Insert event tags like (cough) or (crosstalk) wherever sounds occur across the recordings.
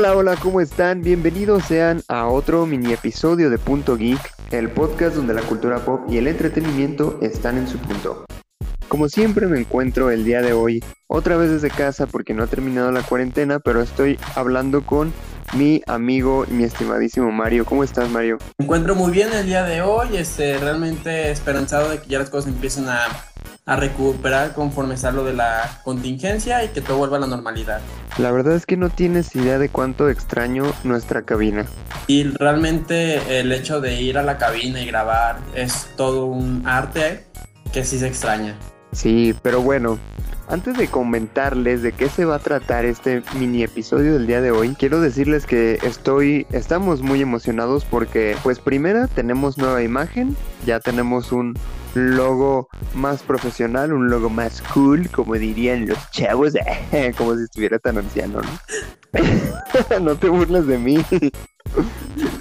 Hola, hola, ¿cómo están? Bienvenidos sean a otro mini episodio de Punto Geek, el podcast donde la cultura pop y el entretenimiento están en su punto. Como siempre me encuentro el día de hoy otra vez desde casa porque no ha terminado la cuarentena, pero estoy hablando con mi amigo mi estimadísimo Mario. ¿Cómo estás, Mario? Me encuentro muy bien el día de hoy, este, realmente esperanzado de que ya las cosas empiecen a, a recuperar conforme está lo de la contingencia y que todo vuelva a la normalidad. La verdad es que no tienes idea de cuánto extraño nuestra cabina. Y realmente el hecho de ir a la cabina y grabar es todo un arte que sí se extraña. Sí, pero bueno, antes de comentarles de qué se va a tratar este mini episodio del día de hoy, quiero decirles que estoy, estamos muy emocionados porque, pues primera, tenemos nueva imagen, ya tenemos un logo más profesional, un logo más cool, como dirían los chavos, (laughs) como si estuviera tan anciano, ¿no? (laughs) no te burles de mí.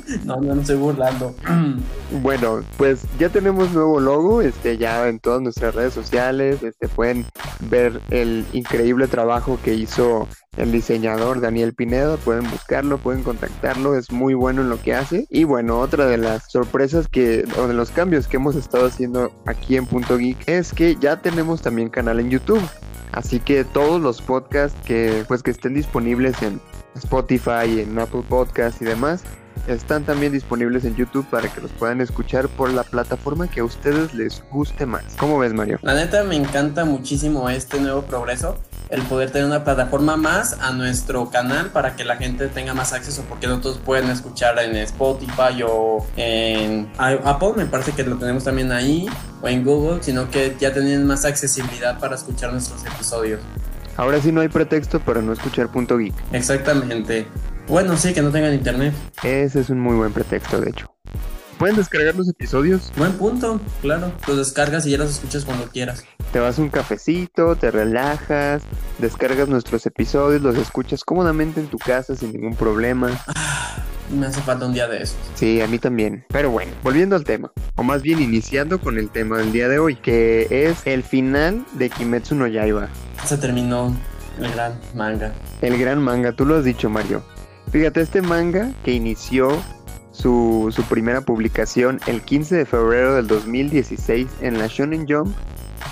(laughs) No, no, no estoy burlando. (clears throat) Bueno, pues ya tenemos nuevo logo, este ya en todas nuestras redes sociales, este pueden ver el increíble trabajo que hizo el diseñador Daniel Pineda, pueden buscarlo, pueden contactarlo, es muy bueno en lo que hace. Y bueno, otra de las sorpresas que, o de los cambios que hemos estado haciendo aquí en Punto Geek es que ya tenemos también canal en YouTube. Así que todos los podcasts que pues que estén disponibles en Spotify, en Apple Podcasts y demás, están también disponibles en YouTube para que los puedan escuchar por la plataforma que a ustedes les guste más. ¿Cómo ves, Mario? La neta me encanta muchísimo este nuevo progreso, el poder tener una plataforma más a nuestro canal para que la gente tenga más acceso, porque nosotros pueden escuchar en Spotify o en Apple, me parece que lo tenemos también ahí, o en Google, sino que ya tienen más accesibilidad para escuchar nuestros episodios. Ahora sí no hay pretexto para no escuchar Punto Geek. Exactamente. Bueno, sí, que no tengan internet. Ese es un muy buen pretexto, de hecho. ¿Pueden descargar los episodios? Buen punto, claro. Los descargas y ya los escuchas cuando quieras. Te vas un cafecito, te relajas, descargas nuestros episodios, los escuchas cómodamente en tu casa sin ningún problema. Me hace falta un día de eso. Sí, a mí también. Pero bueno, volviendo al tema, o más bien iniciando con el tema del día de hoy, que es el final de Kimetsu no Yaiba. Se terminó el gran manga. El gran manga, tú lo has dicho, Mario. Fíjate, este manga que inició su, su, primera publicación el 15 de febrero del 2016 en la Shonen Jump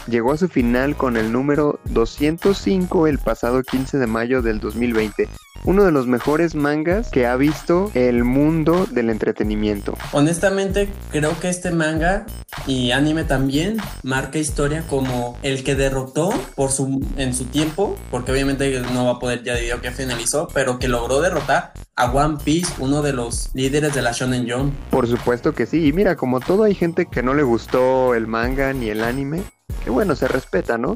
llegó a su final con el número 205 el pasado 15 de mayo del 2020 uno de los mejores mangas que ha visto el mundo del entretenimiento. Honestamente, creo que este manga y anime también marca historia como el que derrotó por su, en su tiempo, porque obviamente no va a poder ya debido que finalizó, pero que logró derrotar a One Piece, uno de los líderes de la Shonen Jump. Por supuesto que sí, y mira, como todo hay gente que no le gustó el manga ni el anime, que bueno, se respeta, ¿no?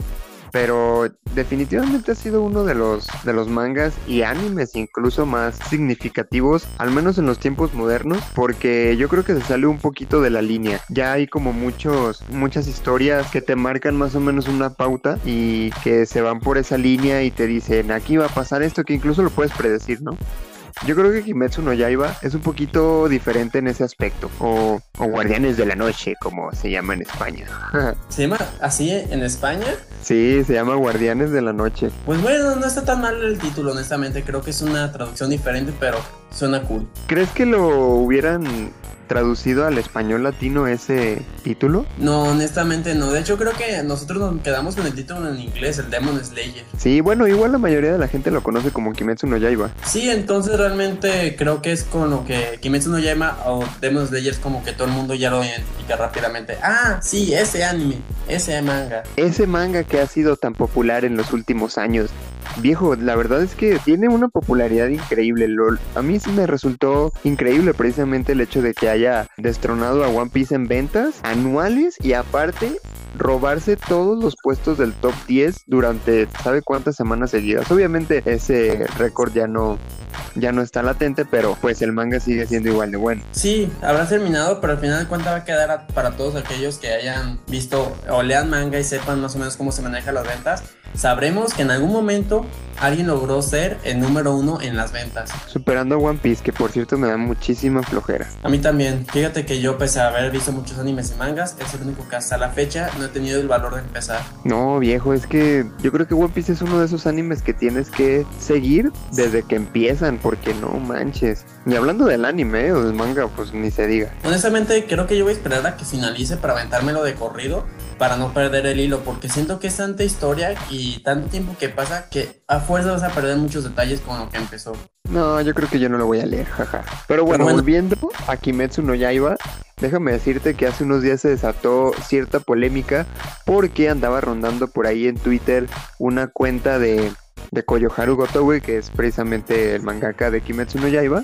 Pero definitivamente ha sido uno de los de los mangas y animes incluso más significativos, al menos en los tiempos modernos, porque yo creo que se sale un poquito de la línea. Ya hay como muchos muchas historias que te marcan más o menos una pauta y que se van por esa línea y te dicen, aquí va a pasar esto que incluso lo puedes predecir, ¿no? Yo creo que Kimetsu no Yaiba es un poquito diferente en ese aspecto. O, o Guardianes de la Noche, como se llama en España. (laughs) ¿Se llama así en España? Sí, se llama Guardianes de la Noche. Pues bueno, no está tan mal el título, honestamente. Creo que es una traducción diferente, pero suena cool. ¿Crees que lo hubieran traducido al español latino ese título? No, honestamente no. De hecho, creo que nosotros nos quedamos con el título en inglés, el Demon Slayer. Sí, bueno, igual la mayoría de la gente lo conoce como Kimetsu no Yaiba. Sí, entonces realmente creo que es con lo que Kimetsu no Yaiba o Demon Slayer es como que todo el mundo ya lo identifica rápidamente. Ah, sí, ese anime, ese manga. Ese manga que ha sido tan popular en los últimos años. Viejo, la verdad es que tiene una popularidad increíble, LOL. A mí sí me resultó increíble precisamente el hecho de que haya destronado a One Piece en ventas anuales y aparte robarse todos los puestos del top 10 durante sabe cuántas semanas seguidas. Obviamente ese récord ya no ya no está latente, pero pues el manga sigue siendo igual de bueno. Sí, habrá terminado, pero al final de va a quedar para todos aquellos que hayan visto o lean manga y sepan más o menos cómo se manejan las ventas. Sabremos que en algún momento alguien logró ser el número uno en las ventas. Superando a One Piece, que por cierto me da muchísima flojera. A mí también. Fíjate que yo, pese a haber visto muchos animes y mangas, es el único que hasta la fecha no he tenido el valor de empezar. No, viejo, es que yo creo que One Piece es uno de esos animes que tienes que seguir desde que empiezan, porque no manches. Ni hablando del anime o del manga, pues ni se diga. Honestamente, creo que yo voy a esperar a que finalice para aventármelo de corrido para no perder el hilo, porque siento que es tanta historia y tanto tiempo que pasa que a fuerza vas a perder muchos detalles con lo que empezó. No, yo creo que yo no lo voy a leer, jaja. Pero bueno, volviendo a Kimetsu no Yaiba, déjame decirte que hace unos días se desató cierta polémica porque andaba rondando por ahí en Twitter una cuenta de, de Koyoharu Gotowe, que es precisamente el mangaka de Kimetsu no Yaiba.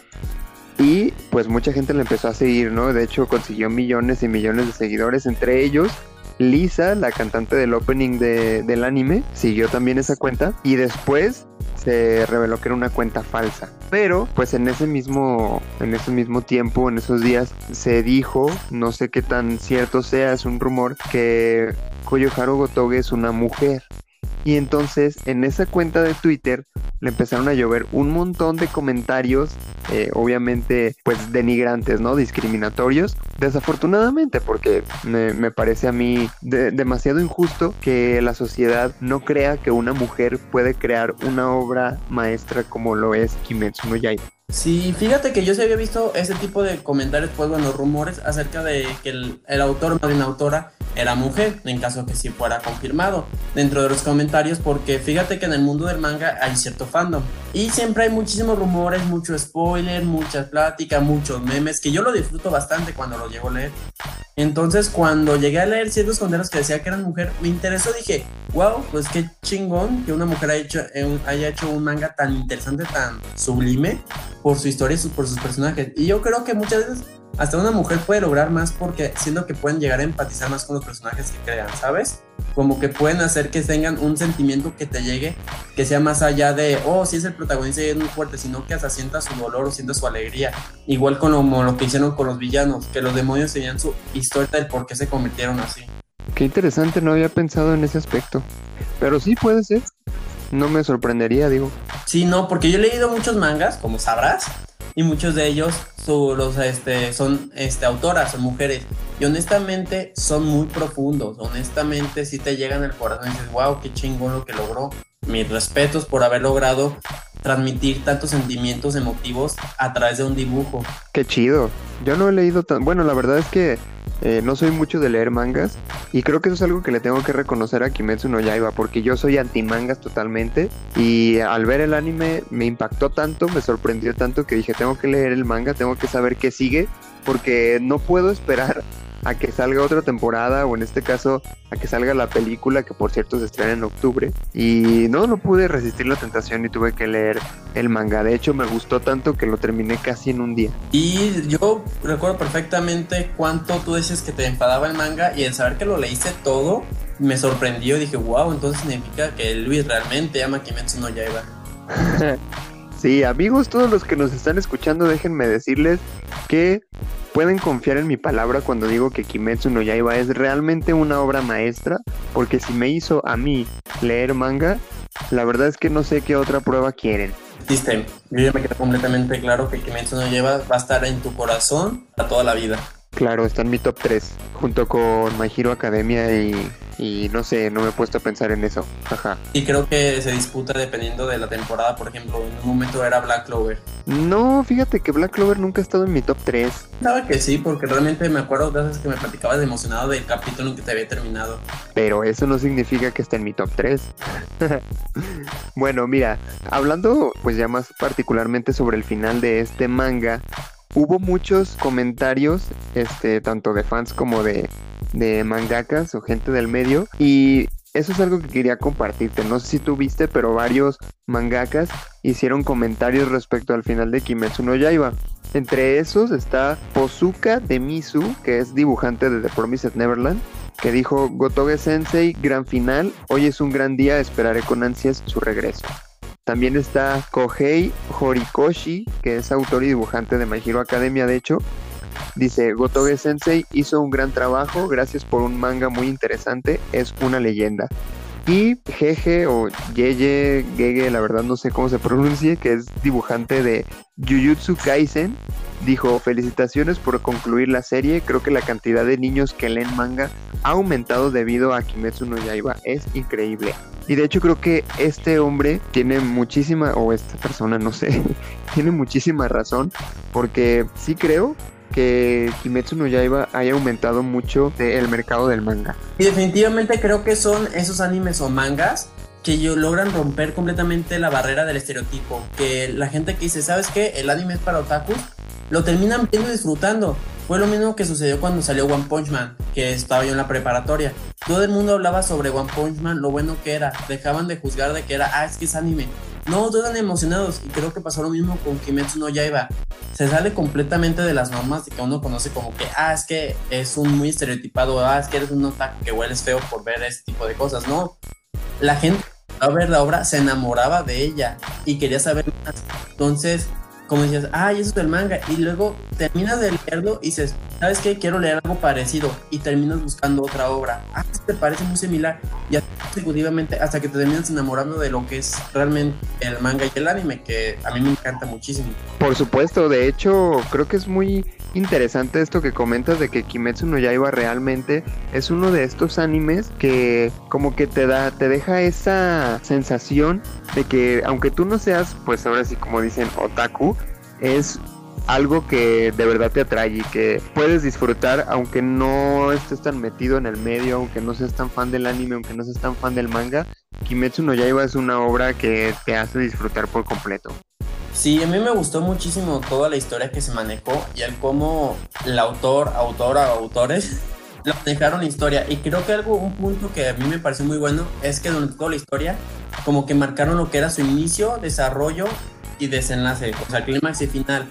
Y pues mucha gente le empezó a seguir, ¿no? De hecho consiguió millones y millones de seguidores, entre ellos Lisa, la cantante del opening del anime, siguió también esa cuenta y después se reveló que era una cuenta falsa. Pero, pues en ese mismo, en ese mismo tiempo, en esos días, se dijo, no sé qué tan cierto sea, es un rumor, que Koyoharu Gotoge es una mujer. Y entonces en esa cuenta de Twitter le empezaron a llover un montón de comentarios, eh, obviamente pues denigrantes, ¿no? Discriminatorios. Desafortunadamente, porque me, parece a mí demasiado injusto que la sociedad no crea que una mujer puede crear una obra maestra como lo es Kimetsu no Yaiba. Sí, fíjate que yo sí había visto ese tipo de comentarios, pues bueno, rumores acerca de que el, autor, más bien autora, era mujer, en caso que sí fuera confirmado dentro de los comentarios, porque fíjate que en el mundo del manga hay cierto fandom y siempre hay muchísimos rumores, mucho spoiler, mucha plática, muchos memes, que yo lo disfruto bastante cuando lo llego a leer. Entonces, cuando llegué a leer ciertos conderos que decía que eran mujer, me interesó, dije, wow, pues qué chingón que una mujer haya hecho, eh, haya hecho un manga tan interesante, tan sublime por su historia y por sus personajes. Y yo creo que muchas veces hasta una mujer puede lograr más porque siento que pueden llegar a empatizar más con los personajes que crean, ¿sabes? Como que pueden hacer que tengan un sentimiento que te llegue, que sea más allá de, oh, sí es el protagonista y es muy fuerte, sino que hasta sienta su dolor o sienta su alegría. Igual con lo, lo que hicieron con los villanos, que los demonios tenían su historia del por qué se convirtieron así. Qué interesante, no había pensado en ese aspecto. Pero sí puede ser. No me sorprendería, digo. Sí, no, porque yo he leído muchos mangas, como sabrás, y muchos de ellos este, son este, autoras, son mujeres. Y honestamente son muy profundos. Honestamente, si te llegan al corazón y dices, wow, qué chingón lo que logró. Mis respetos por haber logrado transmitir tantos sentimientos emotivos a través de un dibujo. Qué chido. Yo no he leído tan. Bueno, la verdad es que eh, no soy mucho de leer mangas y creo que eso es algo que le tengo que reconocer a Kimetsu no Yaiba porque yo soy anti mangas totalmente y al ver el anime me impactó tanto, me sorprendió tanto que dije tengo que leer el manga, tengo que saber qué sigue porque no puedo esperar a que salga otra temporada o en este caso a que salga la película que por cierto se estrena en octubre. Y no no pude resistir la tentación y tuve que leer el manga. De hecho me gustó tanto que lo terminé casi en un día. Y yo recuerdo perfectamente cuánto tú dices que te enfadaba el manga y el saber que lo leíste todo me sorprendió. Dije wow entonces significa que Luis realmente ama Kimetsu no Yaiba (laughs) Sí, amigos, todos los que nos están escuchando, déjenme decirles que pueden confiar en mi palabra cuando digo que Kimetsu no Yaiba es realmente una obra maestra, porque si me hizo a mí leer manga, la verdad es que no sé qué otra prueba quieren. Viste, yo ya me queda completamente claro que Kimetsu no Yaiba va a estar en tu corazón a toda la vida. Claro, está en mi top 3, junto con My Hero Academia y y no sé, no me he puesto a pensar en eso. Ajá. Y creo que se disputa dependiendo de la temporada. Por ejemplo, en un momento era Black Clover. No, fíjate que Black Clover nunca ha estado en mi top 3. Sabe que sí, porque realmente me acuerdo de veces que me platicabas emocionado del capítulo en que te había terminado. Pero eso no significa que esté en mi top 3. (laughs) bueno, mira, hablando pues ya más particularmente sobre el final de este manga, hubo muchos comentarios, este, tanto de fans como de de mangakas o gente del medio y eso es algo que quería compartirte. No sé si tú viste, pero varios mangakas hicieron comentarios respecto al final de Kimetsu no Yaiba. Entre esos está Pozuka de Misu, que es dibujante de The Promised Neverland, que dijo Gotoge Sensei, gran final, hoy es un gran día, esperaré con ansias su regreso. También está Kohei Horikoshi, que es autor y dibujante de My Hero Academia, de hecho, Dice, Gotoge Sensei hizo un gran trabajo, gracias por un manga muy interesante, es una leyenda. Y Jeje o Yeye, Gege, la verdad no sé cómo se pronuncie, que es dibujante de Jujutsu Kaisen, dijo, felicitaciones por concluir la serie, creo que la cantidad de niños que leen manga ha aumentado debido a Kimetsu no Yaiba, es increíble. Y de hecho creo que este hombre tiene muchísima, o esta persona, no sé, (laughs) tiene muchísima razón, porque sí creo que Kimetsu no Yaiba haya aumentado mucho el mercado del manga. Y definitivamente creo que son esos animes o mangas que logran romper completamente la barrera del estereotipo. Que la gente que dice, ¿sabes qué? El anime es para otakus, lo terminan viendo y disfrutando. Fue lo mismo que sucedió cuando salió One Punch Man, que estaba yo en la preparatoria. Todo el mundo hablaba sobre One Punch Man, lo bueno que era. Dejaban de juzgar de que era, ah, es que es anime. No, todos eran emocionados y creo que pasó lo mismo con Kimetsu no Yaiba. Se sale completamente de las normas de que uno conoce como que, ah, es que es un muy estereotipado, ah, es que eres un otaku que hueles feo por ver ese tipo de cosas. No, la gente a ver la obra se enamoraba de ella y quería saber más. Entonces, como decías, ay, eso es el manga. Y luego terminas de leerlo y dices, ¿sabes qué? Quiero leer algo parecido. Y terminas buscando otra obra. Ah, te parece muy similar. Y consecutivamente hasta que te terminas enamorando de lo que es realmente el manga y el anime, que a mí me encanta muchísimo. Por supuesto, de hecho, creo que es muy interesante esto que comentas de que Kimetsu no Yaiba realmente es uno de estos animes que como que te da te deja esa sensación de que aunque tú no seas pues ahora sí como dicen otaku es algo que de verdad te atrae y que puedes disfrutar aunque no estés tan metido en el medio, aunque no seas tan fan del anime, aunque no seas tan fan del manga, Kimetsu no Yaiba es una obra que te hace disfrutar por completo. Sí, a mí me gustó muchísimo toda la historia que se manejó y el cómo el autor, autora o autores (laughs) lo dejaron la historia. Y creo que algo, un punto que a mí me pareció muy bueno es que durante toda la historia, como que marcaron lo que era su inicio, desarrollo y desenlace, o sea, clímax y final.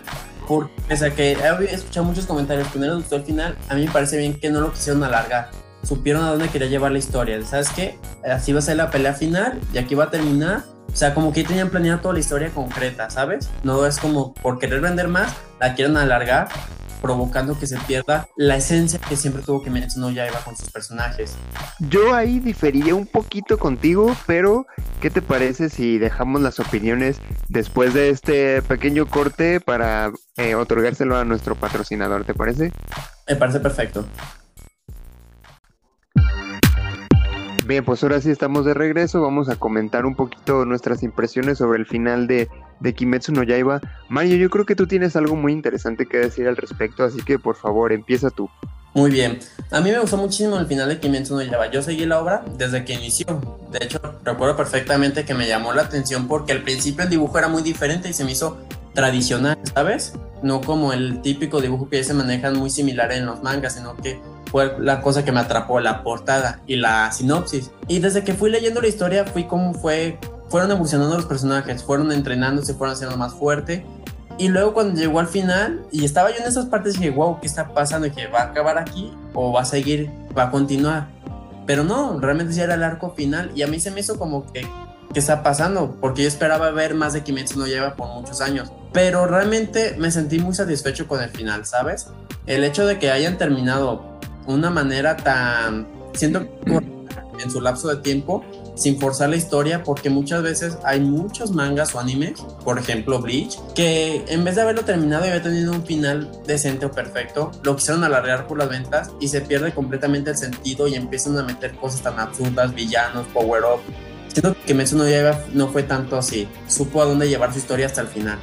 Porque, pese que he escuchado muchos comentarios que no les gustó el final, a mí me parece bien que no lo quisieron alargar. Supieron a dónde quería llevar la historia. ¿Sabes qué? Así va a ser la pelea final y aquí va a terminar o sea, como que tenían planeado toda la historia concreta, ¿sabes? No es como por querer vender más, la quieren alargar, provocando que se pierda la esencia que siempre tuvo que ya iba con sus personajes. Yo ahí diferiría un poquito contigo, pero ¿qué te parece si dejamos las opiniones después de este pequeño corte para eh, otorgárselo a nuestro patrocinador? ¿Te parece? Me parece perfecto. Bien, pues ahora sí estamos de regreso. Vamos a comentar un poquito nuestras impresiones sobre el final de, de Kimetsu no Yaiba. Mario, yo creo que tú tienes algo muy interesante que decir al respecto, así que por favor, empieza tú. Muy bien. A mí me gustó muchísimo el final de Kimetsu no Yaiba. Yo seguí la obra desde que inició. De hecho, recuerdo perfectamente que me llamó la atención porque al principio el dibujo era muy diferente y se me hizo tradicional, ¿sabes? No como el típico dibujo que ya se manejan muy similar en los mangas, sino que fue la cosa que me atrapó, la portada y la sinopsis. Y desde que fui leyendo la historia, fui como fue, fueron evolucionando los personajes, fueron entrenándose, fueron haciendo más fuerte. Y luego cuando llegó al final, y estaba yo en esas partes, dije, wow, ¿qué está pasando? Y que va a acabar aquí o va a seguir, va a continuar. Pero no, realmente ya era el arco final y a mí se me hizo como que, ¿qué está pasando? Porque yo esperaba ver más de Kimetsu no lleva por muchos años. Pero realmente me sentí muy satisfecho con el final, ¿sabes? El hecho de que hayan terminado una manera tan, siento en su lapso de tiempo, sin forzar la historia, porque muchas veces hay muchos mangas o animes, por ejemplo Bleach, que en vez de haberlo terminado y haber tenido un final decente o perfecto, lo quisieron alargar por las ventas y se pierde completamente el sentido y empiezan a meter cosas tan absurdas, villanos, power up. Siento que Metsu no, no fue tanto así, supo a dónde llevar su historia hasta el final.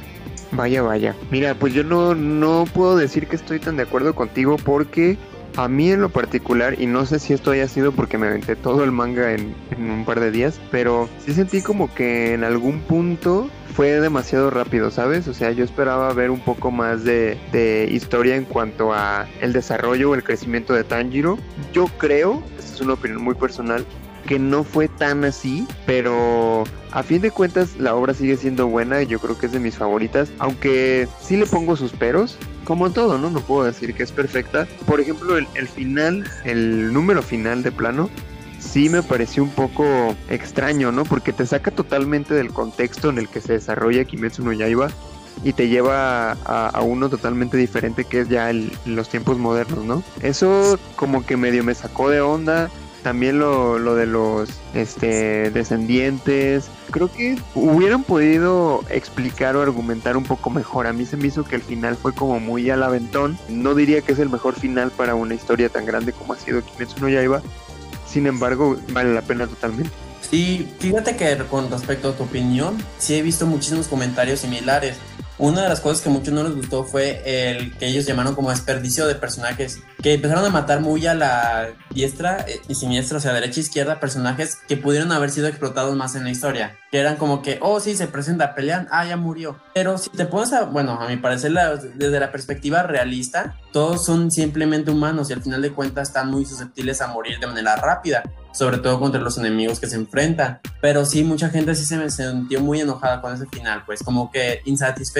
Vaya, vaya. Mira, pues yo no, no puedo decir que estoy tan de acuerdo contigo porque a mí en lo particular, y no sé si esto haya sido porque me aventé todo el manga en, un par de días, pero sí sentí como que en algún punto fue demasiado rápido, ¿sabes? O sea, yo esperaba ver un poco más de, de historia en cuanto a el desarrollo o el crecimiento de Tanjiro. Yo creo, esta es una opinión muy personal, que no fue tan así, pero a fin de cuentas la obra sigue siendo buena y yo creo que es de mis favoritas, aunque sí le pongo sus peros, como todo, ¿no? No puedo decir que es perfecta. Por ejemplo, el, final, el número final de plano, sí me pareció un poco extraño, ¿no? Porque te saca totalmente del contexto en el que se desarrolla Kimetsu no Yaiba y te lleva a, uno totalmente diferente que es ya los tiempos modernos, ¿no? Eso como que medio me sacó de onda también lo, lo de los este, descendientes. Creo que hubieran podido explicar o argumentar un poco mejor. A mí se me hizo que el final fue como muy al aventón. No diría que es el mejor final para una historia tan grande como ha sido Kimetsu no Yaiba. Sin embargo, vale la pena totalmente. Sí, fíjate que con respecto a tu opinión, sí he visto muchísimos comentarios similares. Una de las cosas que muchos no les gustó fue el que ellos llamaron como desperdicio de personajes, que empezaron a matar muy a la diestra eh, y siniestra, o sea, derecha e izquierda, personajes que pudieron haber sido explotados más en la historia. Que eran como que, oh, sí, se presenta, pelean, ah, ya murió. Pero si te pones a, bueno, a mi parecer, desde la perspectiva realista, todos son simplemente humanos y al final de cuentas están muy susceptibles a morir de manera rápida sobre todo contra los enemigos que se enfrentan. Pero sí, mucha gente sí se me sintió muy enojada con ese final, pues como que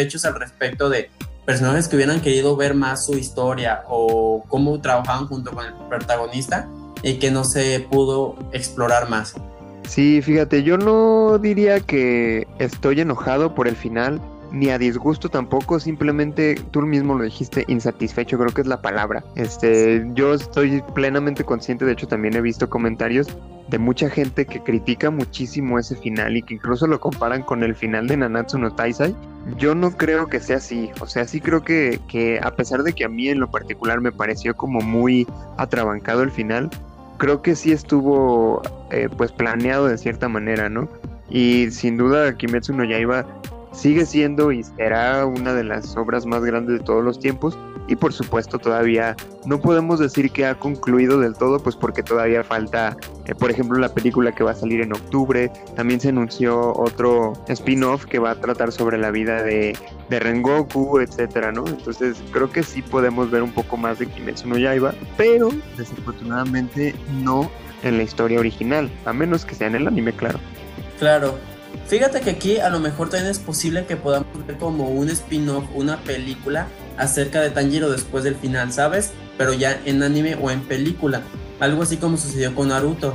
insatisfechos al respecto de personajes que hubieran querido ver más su historia o cómo trabajaban junto con el protagonista y que no se pudo explorar más. Sí, fíjate, yo no diría que estoy enojado por el final, ni a disgusto tampoco, simplemente tú mismo lo dijiste, insatisfecho, creo que es la palabra. Este, yo estoy plenamente consciente, de hecho también he visto comentarios de mucha gente que critica muchísimo ese final y que incluso lo comparan con el final de Nanatsu no Taisai. Yo no creo que sea así, o sea, sí creo que, que a pesar de que a mí en lo particular me pareció como muy atrabancado el final, creo que sí estuvo eh, pues planeado de cierta manera, ¿no? Y sin duda Kimetsu no Yaiba sigue siendo y será una de las obras más grandes de todos los tiempos. Y por supuesto todavía no podemos decir que ha concluido del todo pues porque todavía falta eh, por ejemplo la película que va a salir en octubre. También se anunció otro spin-off que va a tratar sobre la vida de, de Rengoku etcétera no entonces creo que sí podemos ver un poco más de Kimetsu no Yaiba pero desafortunadamente no en la historia original a menos que sea en el anime claro. Claro Fíjate que aquí a lo mejor también es posible que podamos ver como un spin-off, una película acerca de Tanjiro después del final, ¿sabes? Pero ya en anime o en película. Algo así como sucedió con Naruto,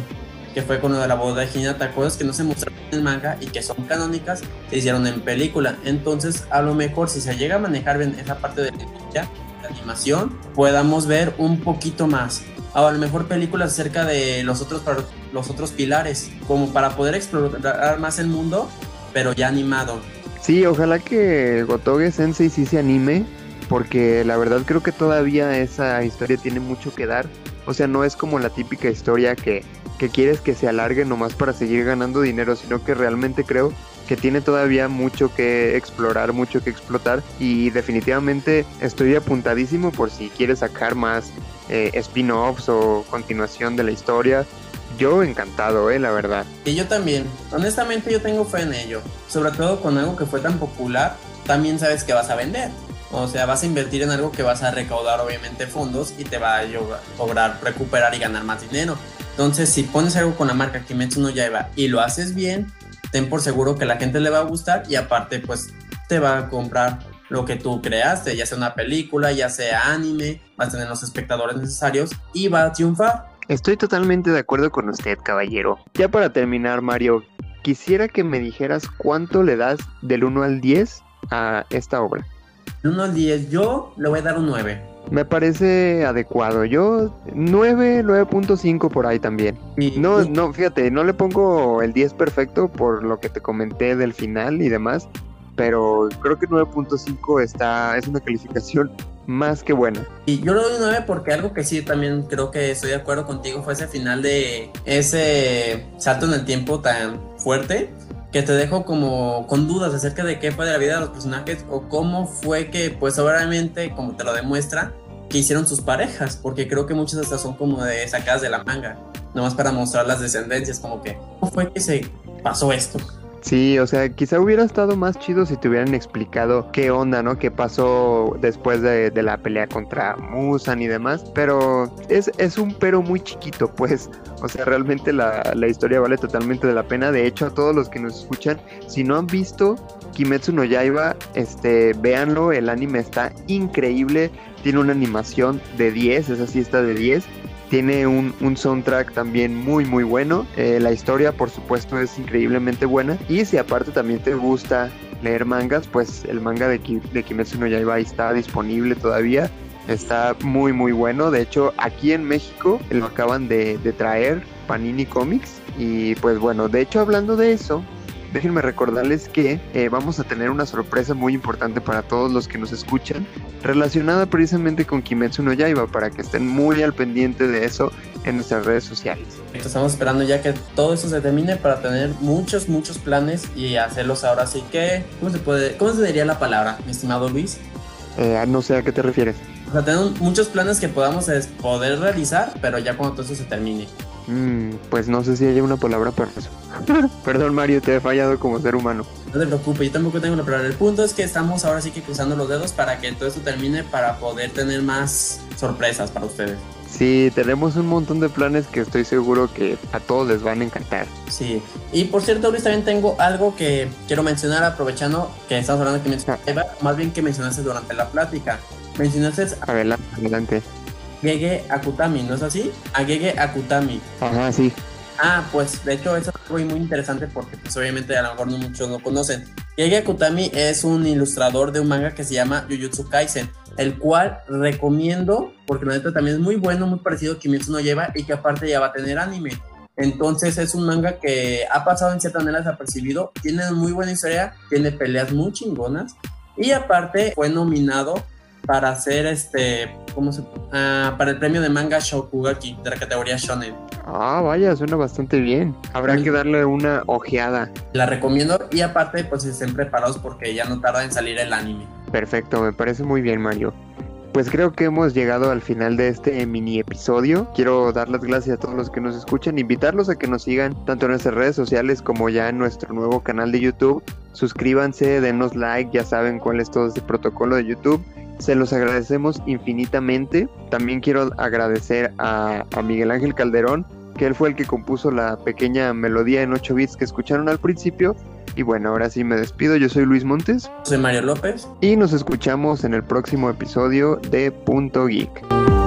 que fue con lo de la boda de Hinata, cosas que no se mostraron en el manga y que son canónicas, se hicieron en película. Entonces, a lo mejor si se llega a manejar bien esa parte de la animación, podamos ver un poquito más a lo mejor películas acerca de los otros, los otros pilares, como para poder explorar más el mundo, pero ya animado. Sí, ojalá que Gotoge Sensei sí se anime, porque la verdad creo que todavía esa historia tiene mucho que dar. O sea, no es como la típica historia que, que quieres que se alargue nomás para seguir ganando dinero, sino que realmente creo que tiene todavía mucho que explorar, mucho que explotar y definitivamente estoy apuntadísimo por si quieres sacar más eh, spin-offs o continuación de la historia. Yo encantado, eh, la verdad. Y yo también. Honestamente yo tengo fe en ello. Sobre todo con algo que fue tan popular, también sabes que vas a vender. O sea, vas a invertir en algo que vas a recaudar obviamente fondos y te va a lograr recuperar y ganar más dinero. Entonces, si pones algo con la marca Kimetsu no Yaiba y lo haces bien, ten por seguro que la gente le va a gustar y aparte pues te va a comprar lo que tú creaste, ya sea una película, ya sea anime, vas a tener los espectadores necesarios y va a triunfar. Estoy totalmente de acuerdo con usted, caballero. Ya para terminar, Mario, quisiera que me dijeras cuánto le das del 1 al 10 a esta obra. Del 1 al 10, yo le voy a dar un 9. Me parece adecuado. Yo 9, 9.5 por ahí también. no, no, fíjate, no le pongo el 10 perfecto por lo que te comenté del final y demás, pero creo que 9.5 está es una calificación más que buena. Y yo le doy un 9 porque algo que sí también creo que estoy de acuerdo contigo fue ese final de ese salto en el tiempo tan fuerte que te dejo como con dudas acerca de qué fue de la vida de los personajes o cómo fue que, pues obviamente, como te lo demuestra, que hicieron sus parejas, porque creo que muchas estas son como de sacadas de la manga, nomás para mostrar las descendencias, como que, ¿cómo fue que se pasó esto? Sí, o sea, quizá hubiera estado más chido si te hubieran explicado qué onda, ¿no? Qué pasó después de, la pelea contra Musan y demás. Pero es, es, un pero muy chiquito, (laughs) pues. O sea, realmente la, la historia vale totalmente de la pena. De hecho, a todos los que nos escuchan, si no han visto Kimetsu no Yaiba, este, véanlo, el anime está increíble. Tiene una animación de 10, esa sí está de 10 tiene un, soundtrack también muy muy bueno. Eh, la historia por supuesto es increíblemente buena. Y si aparte también te gusta leer mangas, pues el manga de, de Kimetsu no Yaiba está disponible todavía Está muy muy bueno. De hecho, aquí en México lo acaban de, de traer Panini Comics. Y pues bueno, de hecho hablando de eso, déjenme recordarles que eh, vamos a tener una sorpresa muy importante para todos los que nos escuchan, relacionada precisamente con Kimetsu no Yaiba, para que estén muy al pendiente de eso en nuestras redes sociales. Estamos esperando ya que todo eso se termine para tener muchos, muchos planes y hacerlos ahora. Así que, ¿cómo se puede, cómo se diría la palabra, mi estimado Luis? Eh, no sé a qué te refieres. O sea, tenemos muchos planes que podamos poder realizar, pero ya cuando todo eso se termine. Mm, pues no sé si haya una palabra para eso. (laughs) Perdón, Mario, te he fallado como ser humano. No te preocupes, yo tampoco tengo la palabra. El punto es que estamos ahora sí que cruzando los dedos para que todo esto termine para poder tener más sorpresas para ustedes. Sí, tenemos un montón de planes que estoy seguro que a todos les van a encantar. Sí, y por cierto, Luis, también tengo algo que quiero mencionar aprovechando que estamos hablando que ah. más bien que mencionaste durante la plática. Mencionaste... Adelante, adelante. Gege Akutami, ¿no es así? A Gege Akutami. Ajá, sí. Ah, pues de hecho eso es muy, muy interesante porque pues obviamente a lo mejor no muchos no conocen. Gege Akutami es un ilustrador de un manga que se llama Jujutsu Kaisen, el cual recomiendo porque la neta también es muy bueno, muy parecido a Kimetsu no lleva y que aparte ya va a tener anime. Entonces es un manga que ha pasado en cierta manera desapercibido, tiene muy buena historia, tiene peleas muy chingonas y aparte fue nominado para hacer este, ¿cómo se? Ah, para el premio de manga Shokugaki de la categoría Shonen. Ah, vaya, suena bastante bien. Habrá que darle una ojeada. La recomiendo y aparte, pues estén preparados porque ya no tarda en salir el anime. Perfecto, me parece muy bien, Mario. Pues creo que hemos llegado al final de este mini episodio. Quiero dar las gracias a todos los que nos escuchan, invitarlos a que nos sigan tanto en nuestras redes sociales como ya en nuestro nuevo canal de YouTube. Suscríbanse, denos like, ya saben cuál es todo este protocolo de YouTube. Se los agradecemos infinitamente. También quiero agradecer a, Miguel Ángel Calderón, que él fue el que compuso la pequeña melodía en 8 bits que escucharon al principio. Y bueno, ahora sí me despido. Yo soy Luis Montes. Soy Mario López. Y nos escuchamos en el próximo episodio de Punto Geek.